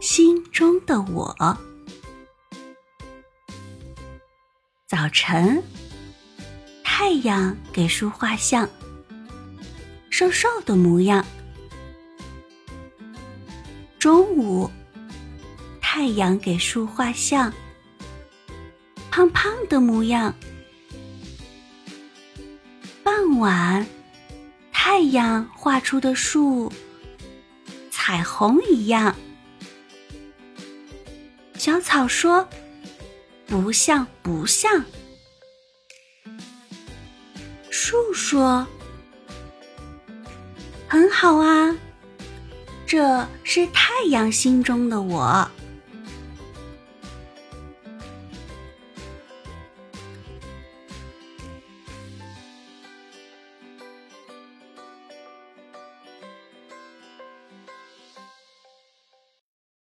心中的我。早晨，太阳给树画像，瘦瘦的模样。中午，太阳给树画像，胖胖的模样。傍晚，太阳画出的树，彩虹一样。小草说：“不像，不像。”树说：“很好啊，这是太阳心中的我。”